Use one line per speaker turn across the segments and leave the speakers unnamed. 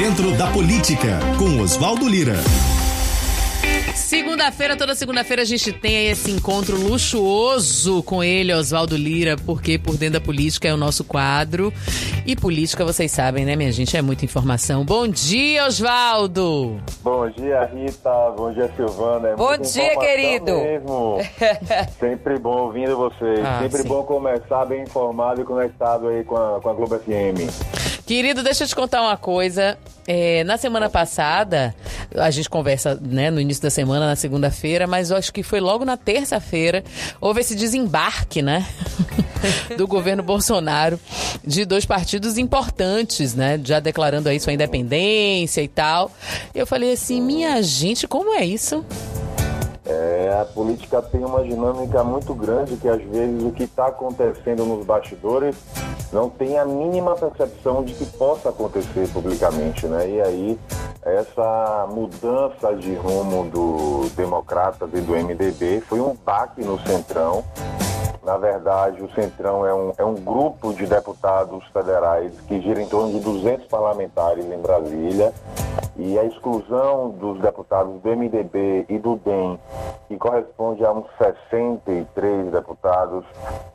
dentro da política, com Oswaldo Lira.
Segunda-feira, toda segunda-feira a gente tem esse encontro luxuoso com ele, Oswaldo Lira, porque por dentro da política é o nosso quadro. E política, vocês sabem, né, minha gente? É muita informação. Bom dia, Oswaldo!
Bom dia, Rita. Bom dia, Silvana. É
Bom dia, querido!
Mesmo. Sempre bom ouvindo vocês. Ah, Sempre sim. bom começar bem informado e conectado aí com a, com a Globo FM.
Querido, deixa eu te contar uma coisa. É, na semana passada, a gente conversa né, no início da semana, na segunda-feira, mas eu acho que foi logo na terça-feira, houve esse desembarque, né? do governo Bolsonaro de dois partidos importantes, né? Já declarando aí sua independência e tal. Eu falei assim, minha gente, como é isso?
É, a política tem uma dinâmica muito grande que às vezes o que está acontecendo nos bastidores não tem a mínima percepção de que possa acontecer publicamente, né? E aí essa mudança de rumo do Democratas e do MDB foi um baque no Centrão. Na verdade, o Centrão é um, é um grupo de deputados federais que gira em torno de 200 parlamentares em Brasília e a exclusão dos deputados do MDB e do DEM, que corresponde a uns 63 deputados,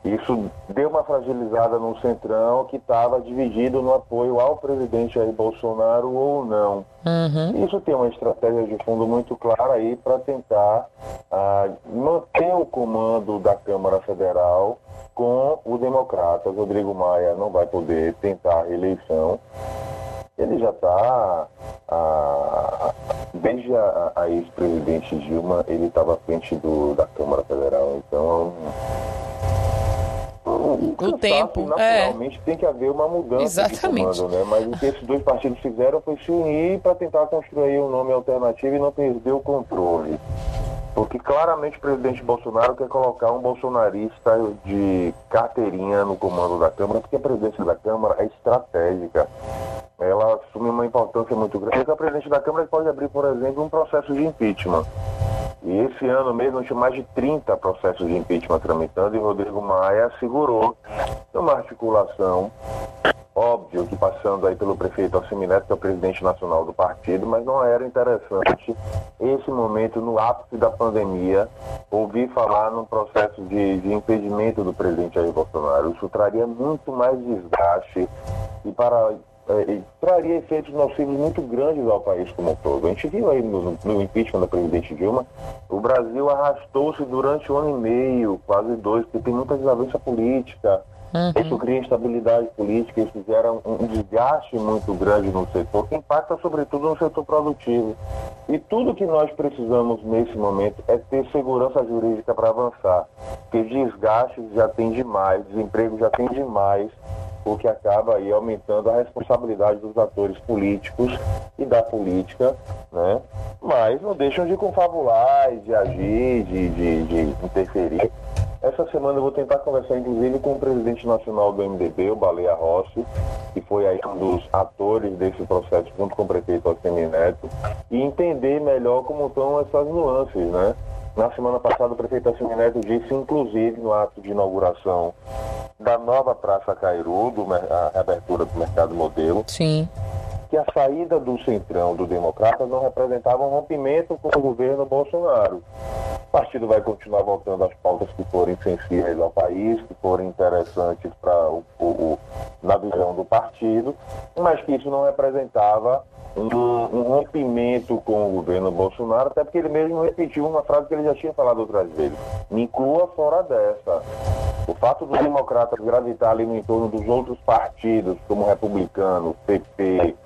isso deu uma fragilizada no Centrão que estava dividido no apoio ao presidente Jair Bolsonaro ou não. Uhum. Isso tem uma estratégia de fundo muito clara aí para tentar uh, manter o comando da Câmara Federal com o democrata. Rodrigo Maia não vai poder tentar a reeleição ele já está, desde a, a ex-presidente Dilma, ele estava à frente do, da Câmara Federal, então
o, o tempo,
naturalmente é. tem que haver uma mudança
Exatamente.
comando, né? Mas o que esses dois partidos fizeram foi se unir para tentar construir um nome alternativo e não perder o controle. Porque claramente o presidente Bolsonaro quer colocar um bolsonarista de carteirinha no comando da Câmara, porque a presidência da Câmara é estratégica ela assume uma importância muito grande. Porque a presidente da Câmara pode abrir, por exemplo, um processo de impeachment. E esse ano mesmo tinha mais de 30 processos de impeachment tramitando e Rodrigo Maia segurou uma articulação, óbvio que passando aí pelo prefeito Assemineto, que é o presidente nacional do partido, mas não era interessante esse momento, no ápice da pandemia, ouvir falar num processo de, de impedimento do presidente Jair Bolsonaro. Isso traria muito mais desgaste e para é, traria efeitos nocivos muito grandes ao país como um todo. A gente viu aí no, no impeachment da presidente Dilma, o Brasil arrastou-se durante um ano e meio, quase dois, porque tem muita desavença política. Uhum. Isso cria instabilidade política, isso gera um, um desgaste muito grande no setor, que impacta sobretudo no setor produtivo. E tudo que nós precisamos nesse momento é ter segurança jurídica para avançar, porque desgaste já tem demais, desemprego já tem demais, o que acaba aí aumentando a responsabilidade dos atores políticos e da política, né? Mas não deixam de confabular e de agir, de, de, de interferir. Essa semana eu vou tentar conversar, inclusive, com o presidente nacional do MDB, o Baleia Rossi, que foi aí um dos atores desse processo, junto com o prefeito Alcemir Neto, e entender melhor como estão essas nuances, né? Na semana passada, o prefeito Alcemir Neto disse, inclusive, no ato de inauguração da nova Praça Cairu, do, a reabertura do mercado modelo.
Sim.
Que a saída do Centrão, do Democrata, não representava um rompimento com o governo Bolsonaro. O partido vai continuar voltando às pautas que forem sensíveis ao país, que forem interessantes para o, o, na visão do partido, mas que isso não representava um, um, rompimento com o governo Bolsonaro, até porque ele mesmo repetiu uma frase que ele já tinha falado outras vezes. Me inclua fora dessa. O fato dos democratas gravitar ali no entorno dos outros partidos, como republicano, PP,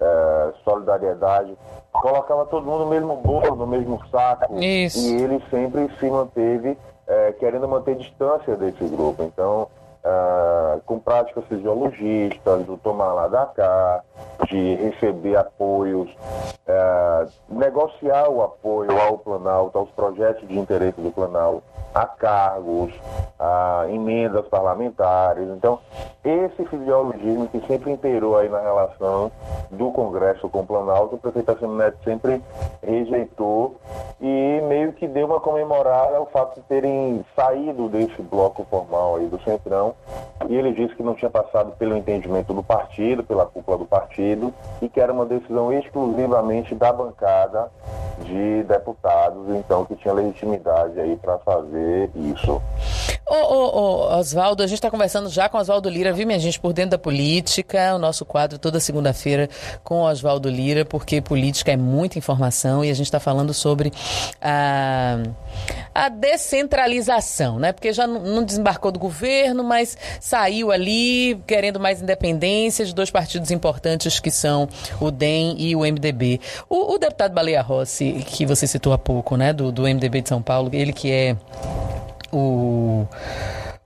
eh, Solidariedade, colocava todo mundo no mesmo bolo, no mesmo saco.
Isso.
E ele sempre se manteve eh, querendo manter distância desse grupo. Então, Uh, com práticas fisiologistas, do tomar lá da cá, de receber apoios, uh, negociar o apoio ao Planalto, aos projetos de interesse do Planalto, a cargos, a emendas parlamentares. Então, esse fisiologismo que sempre imperou aí na relação do Congresso com o Planalto, o prefeito Assemineto sempre rejeitou e meio que deu uma comemorada ao fato de terem saído desse bloco formal aí do Centrão. E ele disse que não tinha passado pelo entendimento do partido, pela cúpula do partido, e que era uma decisão exclusivamente da bancada de deputados, então que tinha legitimidade aí para fazer isso.
Ô, ô, ô Oswaldo, a gente está conversando já com Oswaldo Lira, viu, minha gente, por dentro da política, o nosso quadro toda segunda-feira com Oswaldo Lira, porque política é muita informação e a gente está falando sobre a, a descentralização, né? Porque já não, desembarcou do governo, mas saiu ali querendo mais independência de dois partidos importantes que são o DEM e o MDB. O, o deputado Baleia Rossi, que você citou há pouco, né, do, do MDB de São Paulo, ele que é o,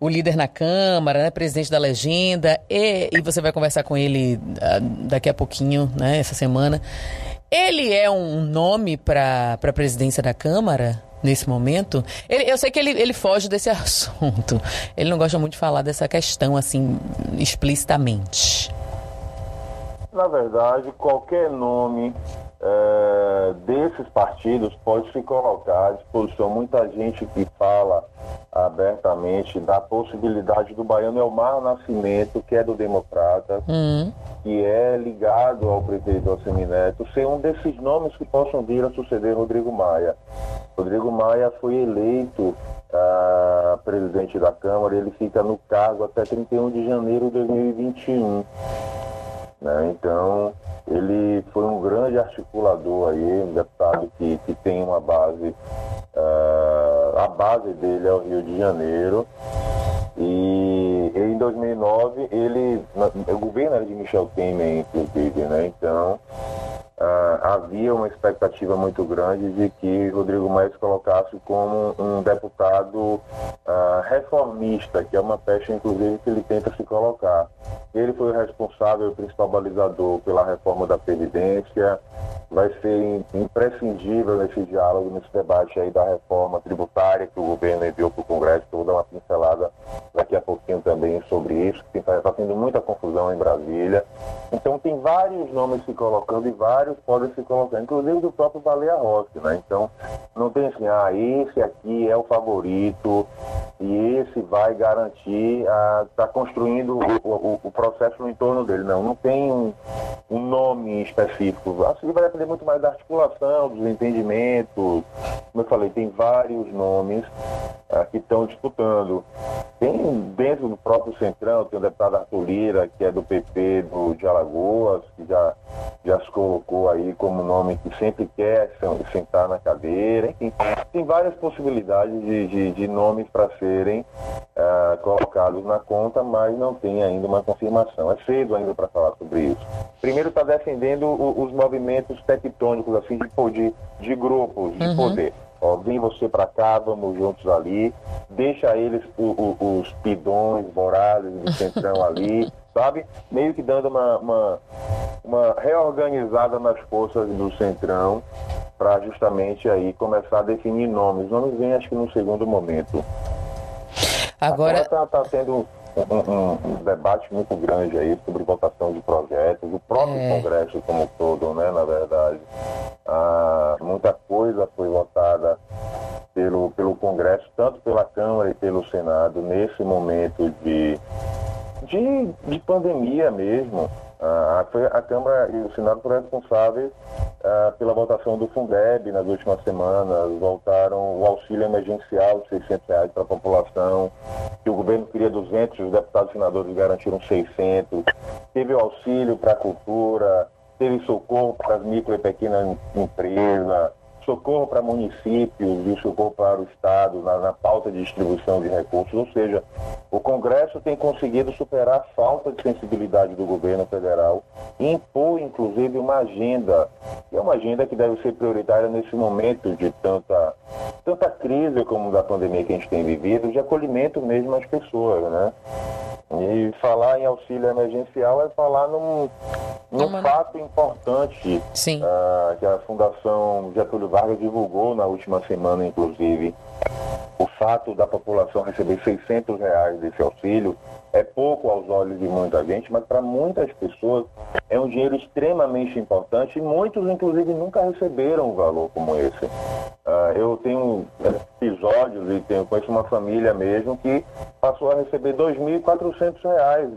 o líder na Câmara, né, presidente da legenda, e, e você vai conversar com ele uh, daqui a pouquinho, né, essa semana. Ele é um nome para a presidência da Câmara? nesse momento. Ele, eu sei que ele, ele foge desse assunto. Ele não gosta muito de falar dessa questão assim explicitamente.
Na verdade, qualquer nome é, desses partidos pode se colocar à disposição. Muita gente que fala abertamente da possibilidade do baiano Elmar Nascimento, que é do Democrata, uhum. que é ligado ao prefeito Semineto, ser um desses nomes que possam vir a suceder Rodrigo Maia. Rodrigo Maia foi eleito uh, presidente da Câmara, ele fica no cargo até 31 de janeiro de 2021. Né? Então, ele foi um grande articulador aí, um deputado que, que tem uma base, uh, a base dele é o Rio de Janeiro. E em 2009 ele, o governo era de Michel Temer, inclusive, né? Então Uh, havia uma expectativa muito grande de que Rodrigo Maia se colocasse como um deputado uh, reformista, que é uma pecha, inclusive, que ele tenta se colocar. Ele foi o responsável, o principal balizador pela reforma da Previdência, vai ser imprescindível nesse diálogo, nesse debate aí da reforma tributária que o governo enviou para o Congresso, eu vou dar uma pincelada daqui a pouquinho também sobre isso, que está tendo muita confusão em Brasília. Então tem vários nomes se colocando e vários podem se colocar, inclusive do próprio Baleia Rossi, né? Então não tem assim, ah, esse aqui é o favorito e esse vai garantir, está construindo o, o, o, processo no entorno dele. Não, não tem um, um nome específico. Acho que vai depender muito mais da articulação, dos entendimentos. Como eu falei, tem vários nomes ah, que estão disputando. Tem dentro do próprio Centrão, tem o deputado Arthur Lira, que é do PP do, de Alagoas, que já, já se colocou aí como nome que sempre quer sentar na cadeira. Enfim, tem várias possibilidades de, de, de nomes para serem ah, colocados na conta, mas não tem ainda uma confirmação. É cedo ainda para falar sobre isso. Primeiro está defendendo os movimentos tectônicos, assim, de, de, de grupos de uhum. poder. Ó, vem você para cá, vamos juntos ali. Deixa eles, o, o, os pidões, morados do centrão ali, sabe? Meio que dando uma, uma, uma reorganizada nas forças do centrão para justamente aí começar a definir nomes. Nomes vêm acho que no segundo momento.
Agora
está tá tendo um, um, um, debate muito grande aí sobre votação de projetos, o próprio é. Congresso como todo, né, na verdade. Ah, muita coisa foi votada pelo, pelo Congresso, tanto pela Câmara e pelo Senado, nesse momento de, de, de pandemia mesmo. Ah, foi a Câmara e o Senado foram responsáveis ah, pela votação do Fundeb nas últimas semanas, voltaram o auxílio emergencial de 600 reais para a população, que o governo queria 200, os deputados e senadores garantiram 600, teve o auxílio para a cultura, teve socorro para as micro e pequenas empresas, socorro para municípios e socorro para o Estado na, na, pauta de distribuição de recursos. Ou seja, o Congresso tem conseguido superar a falta de sensibilidade do governo federal e impor, inclusive, uma agenda, que é uma agenda que deve ser prioritária nesse momento de tanta, tanta crise como da pandemia que a gente tem vivido, de acolhimento mesmo às pessoas, né? E falar em auxílio emergencial é falar num, num fato importante uh, que a Fundação Getúlio Vargas divulgou na última semana, inclusive. O fato da população receber 600 reais desse auxílio é pouco aos olhos de muita gente, mas para muitas pessoas é um dinheiro extremamente importante e muitos, inclusive, nunca receberam um valor como esse. Uh, eu tenho episódios e tenho, conheço uma família mesmo que passou a receber R$ 2.400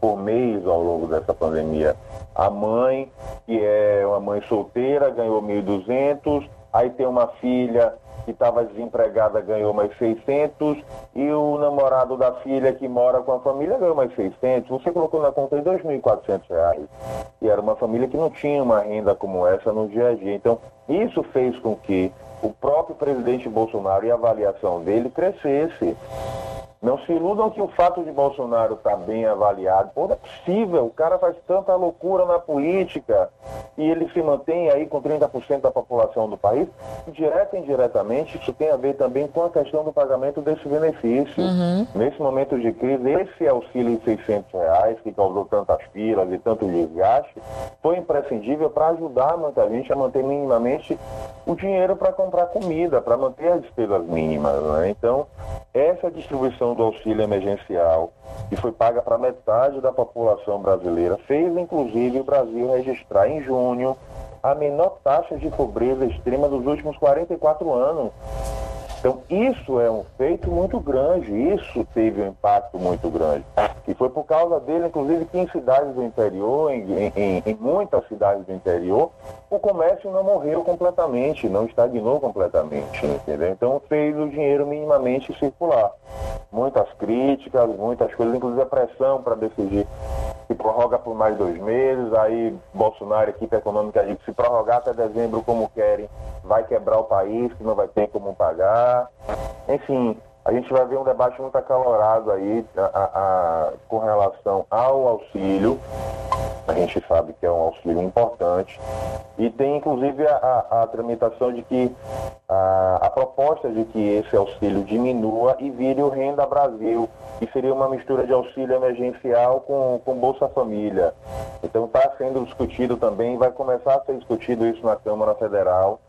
por mês ao longo dessa pandemia. A mãe, que é uma mãe solteira, ganhou 1.200, aí tem uma filha que estava desempregada ganhou mais 600 e o namorado da filha que mora com a família ganhou mais 600. Você colocou na conta de R$ 2.400. E era uma família que não tinha uma renda como essa no dia a dia. Então, isso fez com que o próprio presidente Bolsonaro e a avaliação dele crescesse. Não se iludam que o fato de Bolsonaro estar tá bem avaliado, pô, não é possível, o cara faz tanta loucura na política e ele se mantém aí com 30% da população do país. Direta e indiretamente, isso tem a ver também com a questão do pagamento desse benefício. Uhum. Nesse momento de crise, esse auxílio de 600 reais, que causou tantas filas e tanto desgaste, foi imprescindível para ajudar muita gente a manter minimamente o dinheiro para comprar comida, para manter as despesas mínimas. Né? Então, essa distribuição do auxílio emergencial, que foi paga para metade da população brasileira, fez inclusive o Brasil registrar em junho a menor taxa de pobreza extrema dos últimos 44 anos. Então, isso é um feito muito grande, isso teve um impacto muito grande. E foi por causa dele, inclusive, que em cidades do interior, em, em, em muitas cidades do interior, o comércio não morreu completamente, não estagnou completamente, entendeu? Então, fez o dinheiro minimamente circular. Muitas críticas, muitas coisas, inclusive a pressão para decidir se prorroga por mais dois meses, aí Bolsonaro, equipe econômica, diz que se prorrogar até dezembro como querem, vai quebrar o país, que não vai ter como pagar. Enfim, a gente vai ver um debate muito acalorado aí a, a, a, com relação ao auxílio. A gente sabe que é um auxílio importante. E tem inclusive a, tramitação de que a, a, proposta de que esse auxílio diminua e vire o Renda Brasil, que seria uma mistura de auxílio emergencial com, com Bolsa Família. Então está sendo discutido também, vai começar a ser discutido isso na Câmara Federal.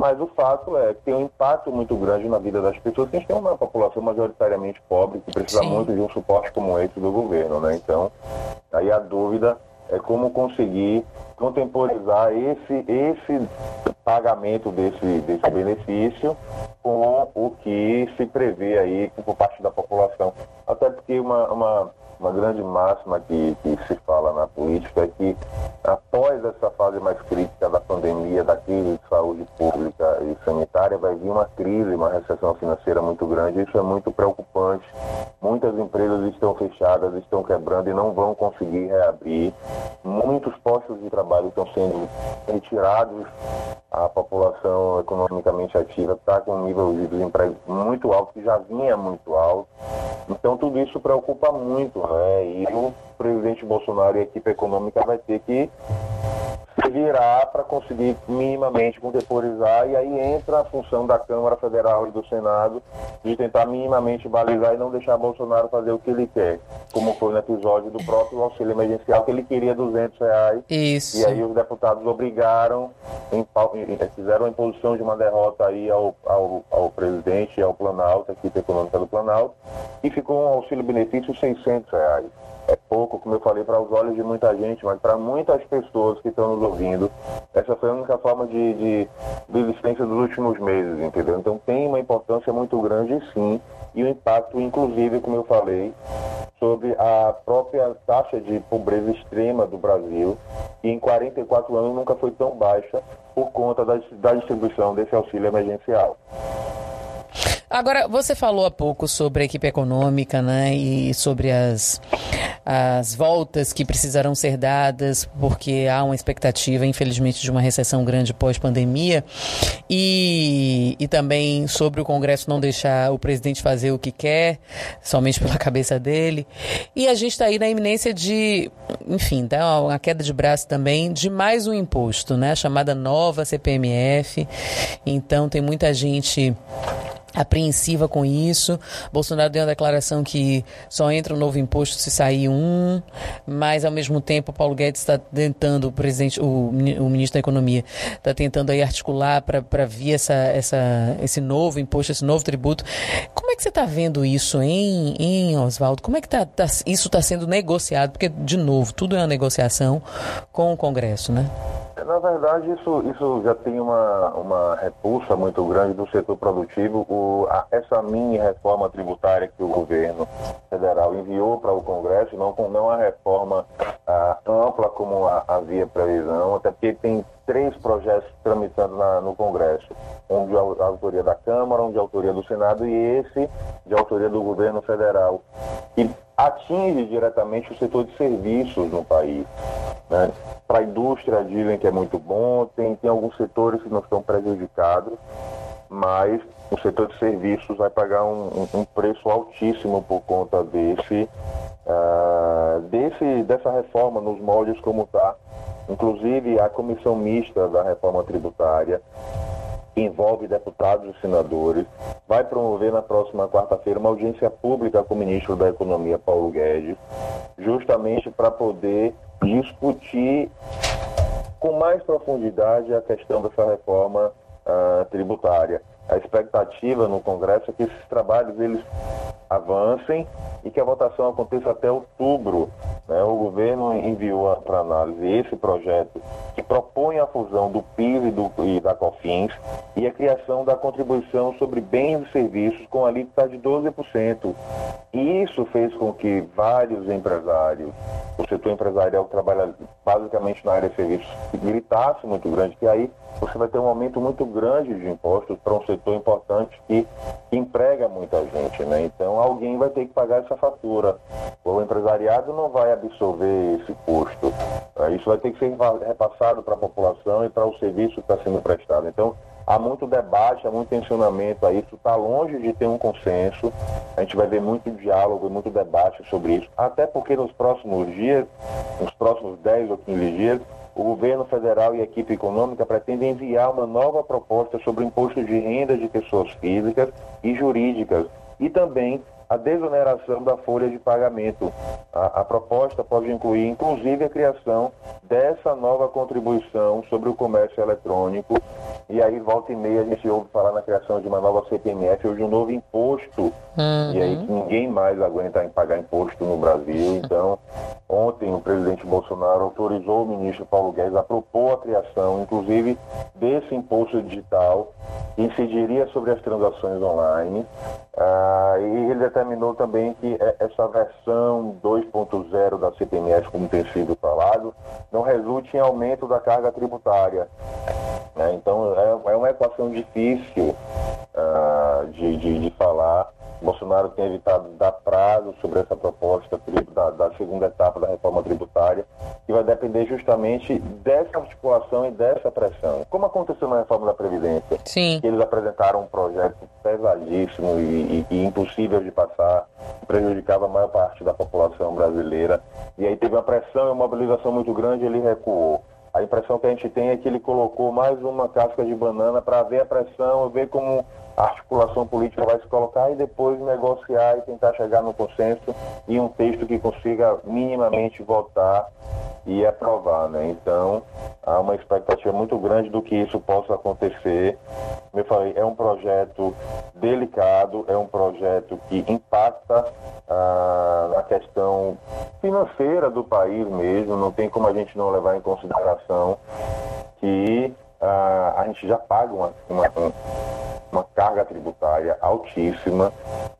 Mas o fato é que tem um impacto muito grande na vida das pessoas. A gente tem uma população majoritariamente pobre que precisa Sim. muito de um suporte como esse do governo, né? Então, aí a dúvida é como conseguir contemporizar esse, esse pagamento desse, desse benefício com o que se prevê aí por parte da população. Até porque uma, uma uma grande máxima que, que se fala na política é que após essa fase mais crítica da pandemia, da crise de saúde pública e sanitária, vai vir uma crise, uma recessão financeira muito grande. Isso é muito preocupante. Muitas empresas estão fechadas, estão quebrando e não vão conseguir reabrir. Muitos postos de trabalho estão sendo retirados. A população economicamente ativa está com um nível de desemprego muito alto, que já vinha muito alto. Então tudo isso preocupa muito, né? E o presidente Bolsonaro e a equipe econômica vai ter que se virar para conseguir minimamente contemporizar e aí entra a função da Câmara Federal e do Senado de tentar minimamente balizar e não deixar Bolsonaro fazer o que ele quer, como foi no episódio do próprio auxílio emergencial que ele queria 200 reais
Isso.
e aí os deputados obrigaram, fizeram a imposição de uma derrota aí ao, ao, ao presidente e ao Planalto, a equipe econômica do Planalto, e ficou um auxílio benefício 600 reais é pouco, como eu falei, para os olhos de muita gente, mas para muitas pessoas que estão nos ouvindo, essa foi a única forma de, de, de existência dos últimos meses, entendeu? Então tem uma importância muito grande, sim, e o impacto, inclusive, como eu falei, sobre a própria taxa de pobreza extrema do Brasil, que em 44 anos nunca foi tão baixa por conta da, da distribuição desse auxílio emergencial.
Agora, você falou há pouco sobre a equipe econômica, né, e sobre as, as voltas que precisarão ser dadas, porque há uma expectativa, infelizmente, de uma recessão grande pós-pandemia, e, e também sobre o Congresso não deixar o presidente fazer o que quer, somente pela cabeça dele. E a gente está aí na iminência de, enfim, dá uma queda de braço também de mais um imposto, né, a chamada nova CPMF. Então, tem muita gente apreensiva com isso. Bolsonaro deu uma declaração que só entra um novo imposto se sair um, mas ao mesmo tempo Paulo Guedes está tentando, o presidente, o, o ministro da Economia está tentando aí articular para vir essa, essa, esse novo imposto, esse novo tributo. Como é que você está vendo isso, hein, hein Oswaldo? Como é que tá, tá isso está sendo negociado? Porque, de novo, tudo é uma negociação com o Congresso, né?
Na verdade, isso, isso já tem uma, uma repulsa muito grande do setor produtivo. O, a, essa mini reforma tributária que o governo federal enviou para o Congresso, não, não a reforma a, ampla como a, havia previsão, até porque tem três projetos tramitando na, no Congresso. Um de autoria da Câmara, um de autoria do Senado e esse de autoria do governo federal. E atinge diretamente o setor de serviços no país. Né? Para a indústria dizem que é muito bom, tem, tem alguns setores que não estão prejudicados, mas o setor de serviços vai pagar um, um, preço altíssimo por conta desse, uh, desse, dessa reforma nos moldes como está. Inclusive a comissão mista da reforma tributária envolve deputados e senadores, vai promover na próxima quarta-feira uma audiência pública com o ministro da Economia, Paulo Guedes, justamente para poder discutir com mais profundidade a questão dessa reforma uh, tributária. A expectativa no Congresso é que esses trabalhos eles avancem e que a votação aconteça até outubro. Né? O governo enviou para análise esse projeto que propõe a fusão do PIS e, do, e da COFINS e a criação da contribuição sobre bens e serviços com alíquota de 12%. Isso fez com que vários empresários, o setor empresarial que trabalha basicamente na área de serviços, gritasse muito grande, que aí você vai ter um aumento muito grande de impostos para um setor importante que, emprega muita gente. Né? Então alguém vai ter que pagar essa fatura. O empresariado não vai absorver esse custo. É, isso vai ter que ser repassado para a população e para o serviço que está sendo prestado. Então, há muito debate, há muito tensionamento a isso, está longe de ter um consenso. A gente vai ver muito diálogo e muito debate sobre isso, até porque nos próximos dias, nos próximos 10 ou 15 dias, o governo federal e a equipe econômica pretendem enviar uma nova proposta sobre o imposto de renda de pessoas físicas e jurídicas e também a desoneração da folha de pagamento. A, a, proposta pode incluir, inclusive, a criação dessa nova contribuição sobre o comércio eletrônico. E aí, volta e meia, a gente ouve falar na criação de uma nova CPMF ou de um novo imposto. Uhum. E aí, ninguém mais aguenta em pagar imposto no Brasil. Então, ontem, o presidente Bolsonaro autorizou o ministro Paulo Guedes a propor a criação, inclusive, desse imposto digital que incidiria sobre as transações online. Ah, e ele determinou também que é, essa versão 2.0 da CPMF, como tem sido falado, não resulte em aumento da carga tributária. Né? Então é, é, uma equação difícil uh, de, de, de falar Bolsonaro tem evitado dar prazo sobre essa proposta da, da, segunda etapa da reforma tributária, que vai depender justamente dessa articulação e dessa pressão. Como aconteceu na reforma da Previdência,
Sim.
eles apresentaram um projeto pesadíssimo e, e, e impossível de passar, que prejudicava a maior parte da população brasileira, e aí teve uma pressão e uma mobilização muito grande e ele recuou. A impressão que a gente tem é que ele colocou mais uma casca de banana para ver a pressão, ver como articulação política vai se colocar e depois negociar e tentar chegar no consenso e um texto que consiga minimamente votar e aprovar, né? Então, há uma expectativa muito grande do que isso possa acontecer. Como eu falei, é um projeto delicado, é um projeto que impacta ah, na questão financeira do país mesmo, não tem como a gente não levar em consideração que ah, a gente já paga uma, uma, uma carga tributária altíssima.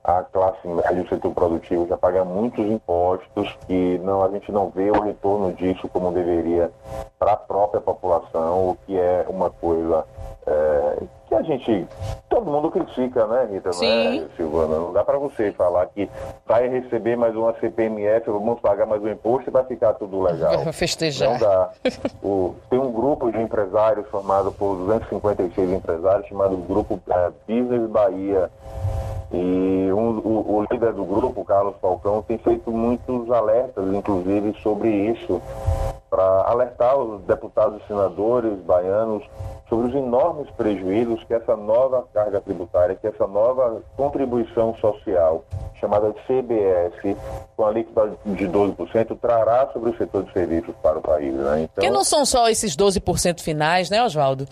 A classe média, o setor produtivo já paga muitos impostos e não, a gente não vê o retorno disso como deveria para a própria população, o que é uma coisa é, que a gente, todo mundo critica, né, Rita?
Sim.
Né, Silvana? Não dá para você falar que vai receber mais uma CPMF, vamos pagar mais um imposto e vai ficar tudo legal.
Vai festejar.
Não dá. O, tem um grupo de empresários formado por 256 empresários chamado Grupo é, Business Bahia. E um, o, o, líder do grupo, Carlos Falcão, tem feito muitos alertas, inclusive, sobre isso, para alertar os deputados e senadores baianos sobre os enormes prejuízos que essa nova carga tributária, que essa nova contribuição social, chamada de CBS, com a alíquota de 12%, trará sobre o setor de serviços para o país. Né?
Então, Porque não são só esses 12% finais, né, Oswaldo?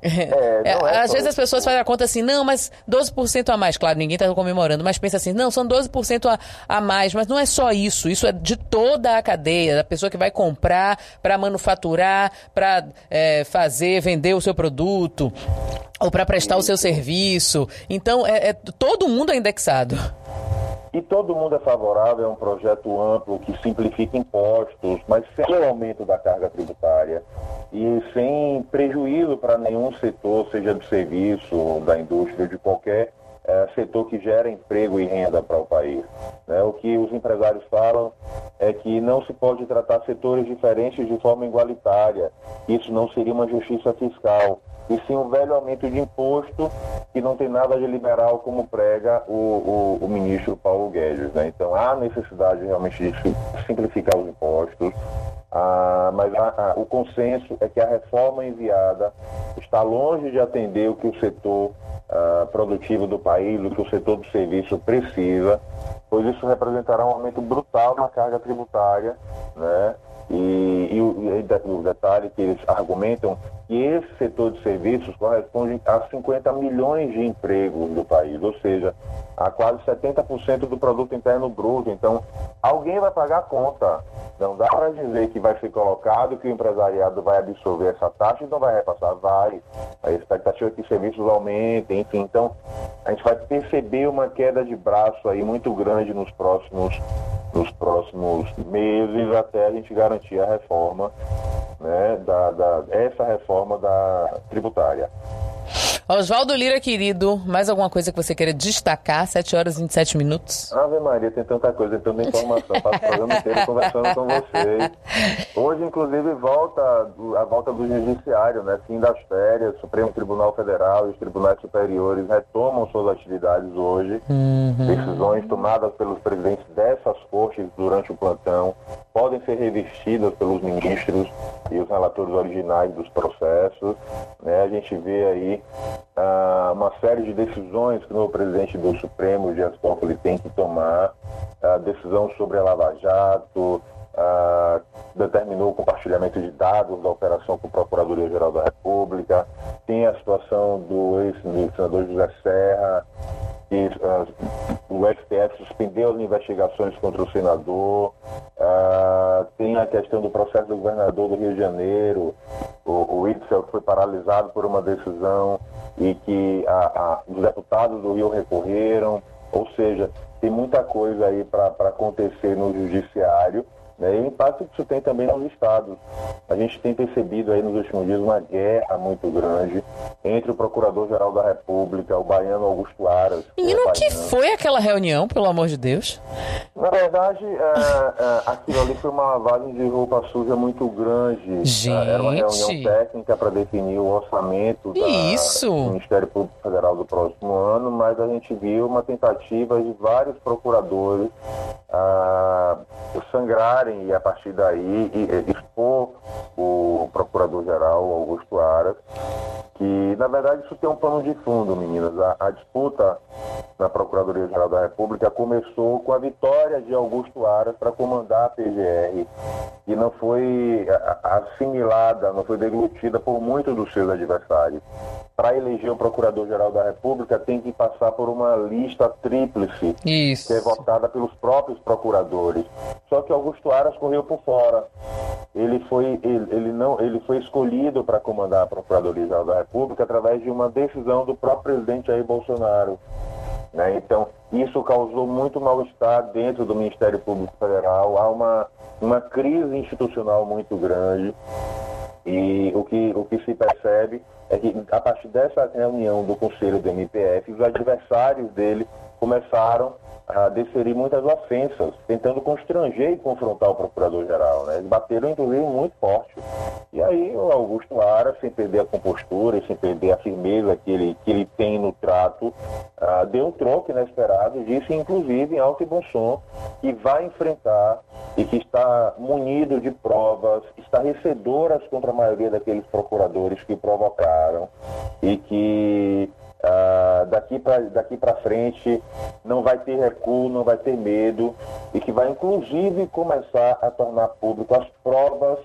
É, é, às vezes as pessoas fazem a conta assim, não, mas 12% a mais. Claro, ninguém está comemorando, mas pensa assim, não, são 12% a, a mais. Mas não é só isso, isso é de toda a cadeia, da pessoa que vai comprar para manufaturar, para é, fazer, vender o seu produto ou para prestar o seu serviço. Então, é, é, todo mundo é indexado.
E todo mundo é favorável a um projeto amplo que simplifique impostos, mas sem o aumento da carga tributária e sem prejuízo para nenhum setor, seja do serviço, da indústria, de qualquer é, setor que gera emprego e renda para o país. Né? O que os empresários falam é que não se pode tratar setores diferentes de forma igualitária. Isso não seria uma justiça fiscal e sim um velho aumento de imposto que não tem nada de liberal como prega o, o, o ministro Paulo Guedes. Né? Então há necessidade realmente de simplificar os impostos, ah, mas o consenso é que a reforma enviada está longe de atender o que o setor ah, produtivo do país, o que o setor do serviço precisa, pois isso representará um aumento brutal na carga tributária, né? E, e, e o detalhe que eles argumentam que esse setor de serviços corresponde a 50 milhões de empregos do país, ou seja, a quase 70% do produto interno bruto. Então, alguém vai pagar a conta. Não dá para dizer que vai ser colocado, que o empresariado vai absorver essa taxa e não vai repassar. Vai. A expectativa é que serviços aumentem, enfim. Então, a gente vai perceber uma queda de braço aí muito grande nos próximos nos próximos meses até a gente garantir a reforma, né, da, da, essa reforma da tributária.
Oswaldo Lira, querido, mais alguma coisa que você queira destacar? 7 horas e 27 minutos.
Ave Maria, tem tanta coisa, tem tanta informação. Passo o programa inteiro conversando com vocês. Hoje, inclusive, volta a volta do judiciário, né? Fim das férias, Supremo Tribunal Federal e os tribunais superiores retomam suas atividades hoje. Uhum. Decisões tomadas pelos presidentes dessas cortes durante o plantão podem ser revestidas pelos ministros e os relatores originais dos processos. Né? A gente vê aí ah, uma série de decisões que o presidente do Supremo, Dias Toffoli, tem que tomar. A decisão sobre a Lava Jato, ah, determinou o compartilhamento de dados da operação com a Procuradoria-Geral da República, tem a situação do ex-senador José Serra, que uh, o STF suspendeu as investigações contra o senador, uh, tem a questão do processo do governador do Rio de Janeiro, o, o Itzel, que foi paralisado por uma decisão e que a, a, os deputados do Rio recorreram, ou seja, tem muita coisa aí para acontecer no judiciário né? E o impacto que isso tem também nos estados. A gente tem percebido aí nos últimos dias uma guerra muito grande entre o Procurador-Geral da República, o baiano Augusto Aras.
Menino, o que foi aquela reunião, pelo amor de Deus?
Na verdade, é, é, aquilo ali foi uma lavagem de roupa suja muito grande.
Gente.
Era uma reunião técnica para definir o orçamento
Isso.
do Ministério Público Federal do próximo ano, mas a gente viu uma tentativa de vários procuradores ah, e a partir daí expor o procurador-geral Augusto Aras, que na verdade isso tem um pano de fundo, meninas. A, a disputa na Procuradoria-Geral da República começou com a vitória de Augusto Aras para comandar a PGR e não foi assimilada, não foi deglutida por muitos dos seus adversários. Para eleger o Procurador-Geral da República tem que passar por uma lista tríplice,
Isso.
que é votada pelos próprios procuradores. Só que Augusto Aras correu por fora. Ele foi, ele, ele não, ele foi escolhido para comandar a Procuradoria-Geral da República através de uma decisão do próprio presidente Jair Bolsonaro. Né? Então, isso causou muito mal-estar dentro do Ministério Público Federal. Há uma, uma crise institucional muito grande. E o que, o que se percebe é que, a partir dessa reunião do Conselho do MPF, os adversários dele começaram a deferir muitas ofensas, tentando constranger e confrontar o Procurador-Geral. Né? Eles bateram, inclusive, muito forte. E aí o Augusto Lara, sem perder a compostura e sem perder a firmeza que ele, que ele tem no trato, uh, deu um troco inesperado, disse inclusive em alto e bom som que vai enfrentar e que está munido de provas estarrecedoras contra a maioria daqueles procuradores que provocaram e que Uh, daqui para daqui frente não vai ter recuo, não vai ter medo e que vai inclusive começar a tornar público as provas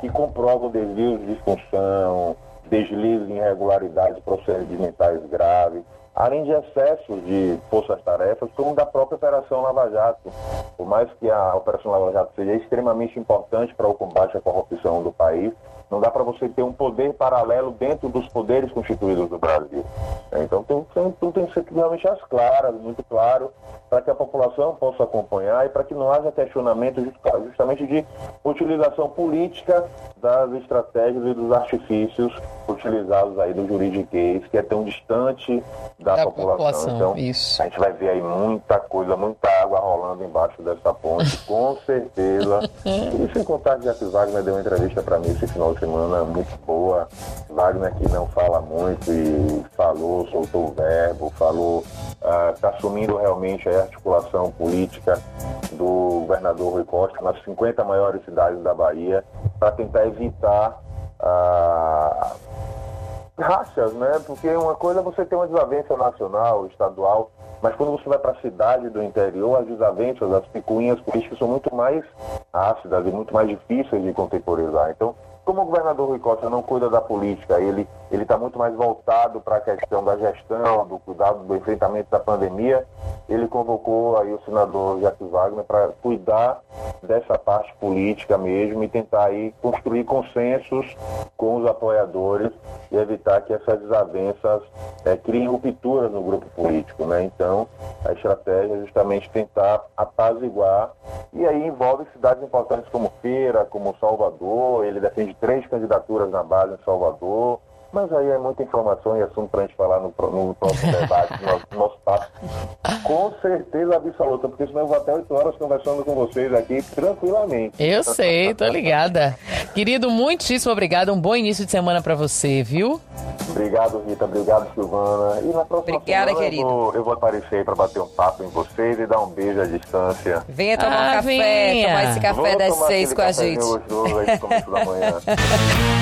que comprovam desvios de disfunção, deslizes, irregularidades procedimentais graves, além de excessos de forças-tarefas, como da própria Operação Lava Jato. Por mais que a Operação Lava Jato seja extremamente importante para o combate à corrupção do país, não dá para você ter um poder paralelo dentro dos poderes constituídos do Brasil. Então tem, tem, tudo tem que ser realmente às claras, muito claro, para que a população possa acompanhar e para que não haja questionamento justamente de utilização política das estratégias e dos artifícios utilizados aí do juridiquês, que é tão distante da, da população. população. Então,
Isso.
a gente vai ver aí muita coisa, muita água rolando embaixo dessa ponte, com certeza. e sem contar que Jacques Wagner deu uma entrevista para mim esse final de semana muito boa. Wagner que não fala muito e falou, soltou o verbo, falou, está uh, assumindo realmente a articulação política do governador Rui Costa nas 50 maiores cidades da Bahia para tentar evitar uh, rachas, né? Porque uma coisa é você ter uma desavença nacional, estadual, mas quando você vai para a cidade do interior, as desavenças, as picuinhas políticas são muito mais ácidas e muito mais difíceis de contemporizar. Então, como o governador Rui Costa não cuida da política, ele está muito mais voltado para a questão da gestão, do cuidado do enfrentamento da pandemia, ele convocou aí o senador Jacques Wagner para cuidar dessa parte política mesmo e tentar aí construir consensos com os apoiadores e evitar que essas desavenças é, criem rupturas no grupo político. Né? Então, a estratégia é justamente tentar apaziguar e aí envolve cidades importantes como Feira, como Salvador, ele defende três candidaturas na base em Salvador, mas aí é muita informação e assunto para a gente falar no, no próximo debate, no nosso, nosso papo. Com certeza absoluta, porque senão eu vou até 8 horas conversando com vocês aqui tranquilamente.
Eu sei, tô ligada. Querido, muitíssimo obrigado. Um bom início de semana para você, viu?
Obrigado, Rita. Obrigado, Silvana. E na próxima
Obrigada,
semana
querido.
Eu vou, eu vou aparecer aí para bater um papo em vocês e dar um beijo à distância.
Venha tomar ah, um café, venha. tomar esse café
Vou
das seis com a gente.
Aí, começo da manhã.